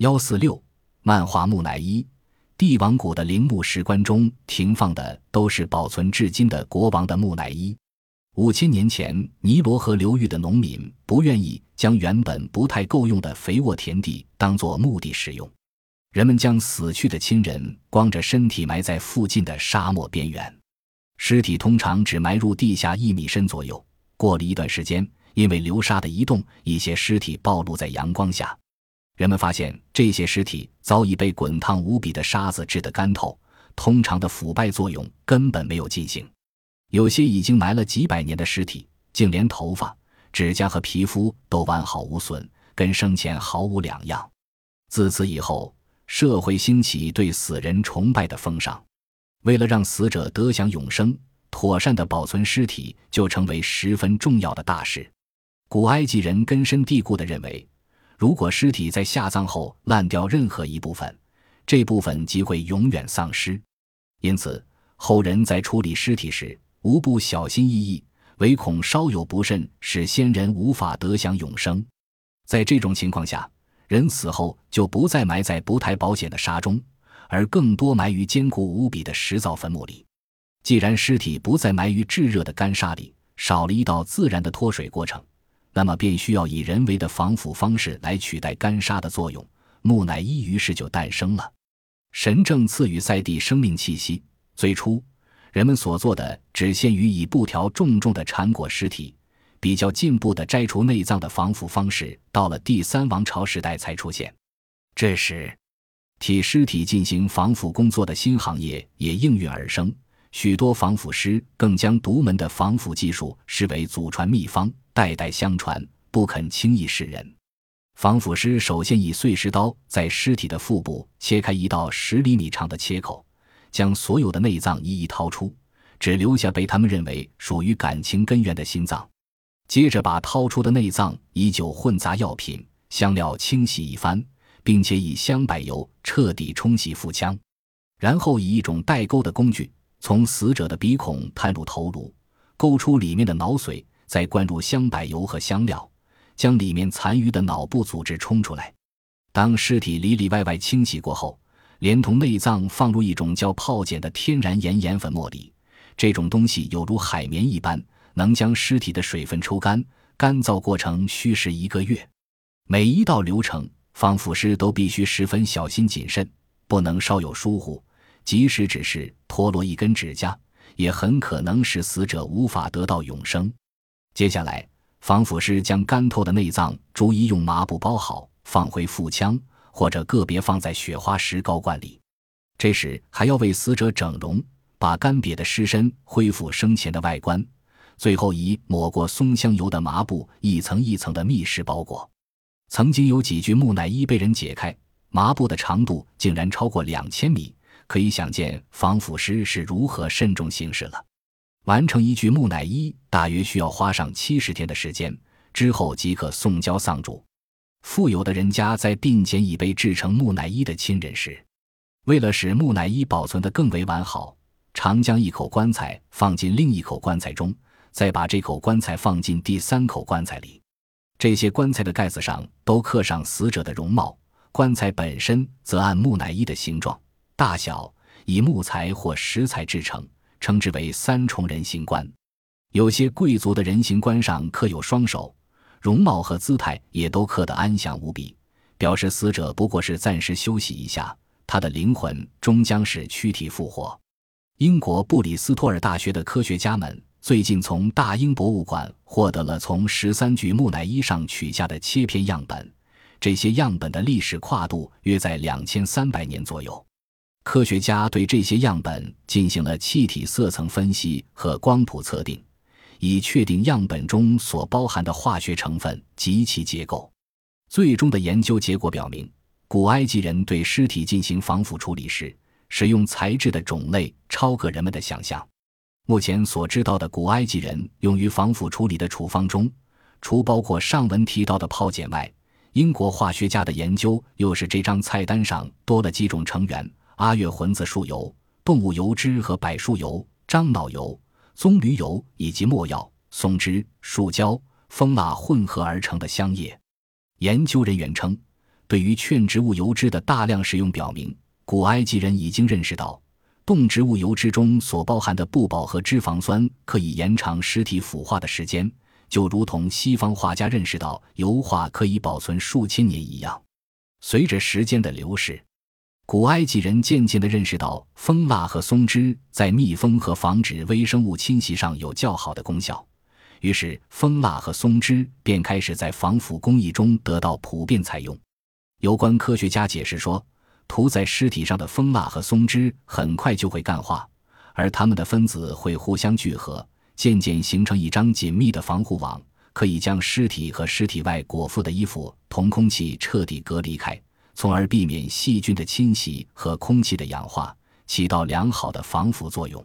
幺四六漫画木乃伊，帝王谷的陵墓石棺中停放的都是保存至今的国王的木乃伊。五千年前，尼罗河流域的农民不愿意将原本不太够用的肥沃田地当作墓地使用，人们将死去的亲人光着身体埋在附近的沙漠边缘，尸体通常只埋入地下一米深左右。过了一段时间，因为流沙的移动，一些尸体暴露在阳光下。人们发现这些尸体早已被滚烫无比的沙子制得干透，通常的腐败作用根本没有进行。有些已经埋了几百年的尸体，竟连头发、指甲和皮肤都完好无损，跟生前毫无两样。自此以后，社会兴起对死人崇拜的风尚，为了让死者得享永生，妥善的保存尸体就成为十分重要的大事。古埃及人根深蒂固地认为。如果尸体在下葬后烂掉任何一部分，这部分即会永远丧失。因此，后人在处理尸体时无不小心翼翼，唯恐稍有不慎，使先人无法得享永生。在这种情况下，人死后就不再埋在不太保险的沙中，而更多埋于坚固无比的石造坟墓里。既然尸体不再埋于炙热的干沙里，少了一道自然的脱水过程。那么便需要以人为的防腐方式来取代干沙的作用，木乃伊于是就诞生了。神正赐予赛地生命气息。最初，人们所做的只限于以布条重重的缠裹尸体。比较进步的摘除内脏的防腐方式，到了第三王朝时代才出现。这时，替尸体进行防腐工作的新行业也应运而生。许多防腐师更将独门的防腐技术视为祖传秘方。代代相传，不肯轻易示人。防腐师首先以碎石刀在尸体的腹部切开一道十厘米长的切口，将所有的内脏一一掏出，只留下被他们认为属于感情根源的心脏。接着把掏出的内脏以酒混杂药品、香料清洗一番，并且以香柏油彻底冲洗腹腔，然后以一种带钩的工具从死者的鼻孔探入头颅，勾出里面的脑髓。再灌入香柏油和香料，将里面残余的脑部组织冲出来。当尸体里里外外清洗过后，连同内脏放入一种叫泡碱的天然盐盐粉末里。这种东西有如海绵一般，能将尸体的水分抽干。干燥过程需时一个月。每一道流程，防腐师都必须十分小心谨慎，不能稍有疏忽，即使只是脱落一根指甲，也很可能使死者无法得到永生。接下来，防腐师将干透的内脏逐一用麻布包好，放回腹腔，或者个别放在雪花石膏罐里。这时还要为死者整容，把干瘪的尸身恢复生前的外观。最后以抹过松香油的麻布一层一层的密实包裹。曾经有几具木乃伊被人解开，麻布的长度竟然超过两千米，可以想见防腐师是如何慎重行事了。完成一具木乃伊大约需要花上七十天的时间，之后即可送交丧主。富有的人家在殡前已被制成木乃伊的亲人时，为了使木乃伊保存得更为完好，常将一口棺材放进另一口棺材中，再把这口棺材放进第三口棺材里。这些棺材的盖子上都刻上死者的容貌，棺材本身则按木乃伊的形状、大小，以木材或石材制成。称之为三重人形棺，有些贵族的人形棺上刻有双手，容貌和姿态也都刻得安详无比，表示死者不过是暂时休息一下，他的灵魂终将是躯体复活。英国布里斯托尔大学的科学家们最近从大英博物馆获得了从十三具木乃伊上取下的切片样本，这些样本的历史跨度约在两千三百年左右。科学家对这些样本进行了气体色层分析和光谱测定，以确定样本中所包含的化学成分及其结构。最终的研究结果表明，古埃及人对尸体进行防腐处理时，使用材质的种类超过人们的想象。目前所知道的古埃及人用于防腐处理的处方中，除包括上文提到的泡碱外，英国化学家的研究又使这张菜单上多了几种成员。阿月浑子树油、动物油脂和柏树油、樟脑油、棕榈油以及没药、松脂、树胶、蜂蜡混合而成的香液。研究人员称，对于劝植物油脂的大量使用表明，古埃及人已经认识到，动植物油脂中所包含的不饱和脂肪酸可以延长尸体腐化的时间，就如同西方画家认识到油画可以保存数千年一样。随着时间的流逝，古埃及人渐渐地认识到蜂蜡和松脂在密封和防止微生物侵袭上有较好的功效，于是蜂蜡和松脂便开始在防腐工艺中得到普遍采用。有关科学家解释说，涂在尸体上的蜂蜡和松脂很快就会干化，而它们的分子会互相聚合，渐渐形成一张紧密的防护网，可以将尸体和尸体外裹覆的衣服同空气彻底隔离开，从而避免细菌的侵袭和空气的氧化，起到良好的防腐作用。